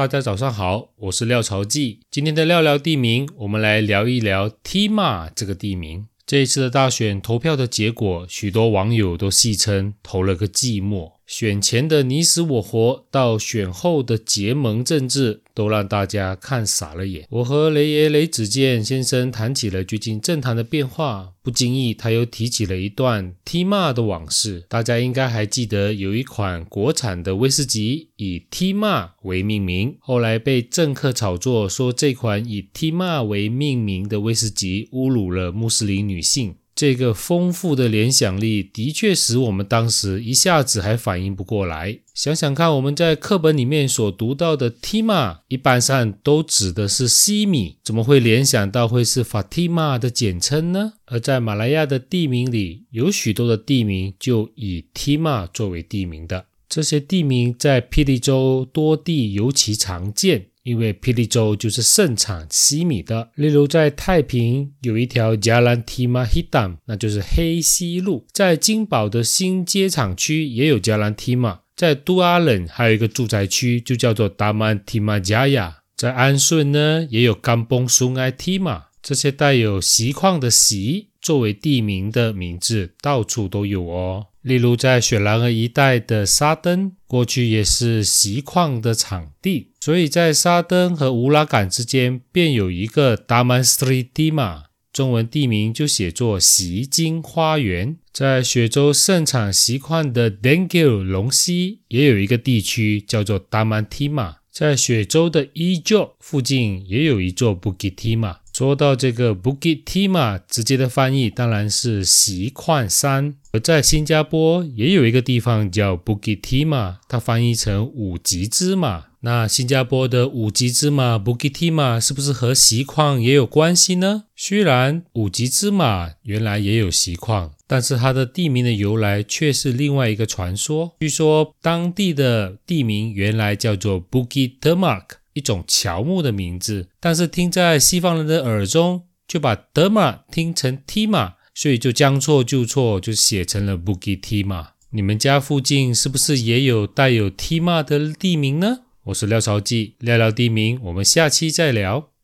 大家早上好，我是廖朝记。今天的廖廖地名，我们来聊一聊 Tima 这个地名。这一次的大选投票的结果，许多网友都戏称投了个寂寞。选前的你死我活，到选后的结盟政治，都让大家看傻了眼。我和雷爷雷子健先生谈起了最近政坛的变化，不经意他又提起了一段 Tima 的往事。大家应该还记得，有一款国产的威士忌以 Tima 为命名，后来被政客炒作说这款以 Tima 为命名的威士忌侮辱了穆斯林女性。这个丰富的联想力的确使我们当时一下子还反应不过来。想想看，我们在课本里面所读到的 Tima，一般上都指的是西米，怎么会联想到会是 Fatima 的简称呢？而在马来亚的地名里，有许多的地名就以 Tima 作为地名的。这些地名在霹雳州多地尤其常见。因为霹雳州就是盛产西米的，例如在太平有一条 Jalan Timahidam，那就是黑西路；在金宝的新街厂区也有 Jalan Timah，在都阿冷还有一个住宅区就叫做 Daman Timah Jaya，在安顺呢也有 Kampung Sungai Timah，这些带有锡矿的锡作为地名的名字到处都有哦。例如在雪兰莪一带的沙登，过去也是锡矿的场地。所以在沙登和乌拉杆之间，便有一个 Daman s r i Dima，中文地名就写作锡金花园。在雪州盛产锡矿的 Dengil 龙溪，也有一个地区叫做 Daman Tima。在雪州的 Ejo 附近，也有一座 Bukitima。说到这个 Bukit Tima，直接的翻译当然是锡矿山。而在新加坡也有一个地方叫 Bukit Tima，它翻译成五级芝麻。那新加坡的五级芝麻 Bukit Tima 是不是和锡矿也有关系呢？虽然五级芝麻原来也有锡矿，但是它的地名的由来却是另外一个传说。据说当地的地名原来叫做 Bukit Temak，一种乔木的名字，但是听在西方人的耳中，就把德玛听成 Tima，所以就将错就错，就写成了布吉提马。你们家附近是不是也有带有 Tima 的地名呢？我是廖朝记，聊聊地名，我们下期再聊。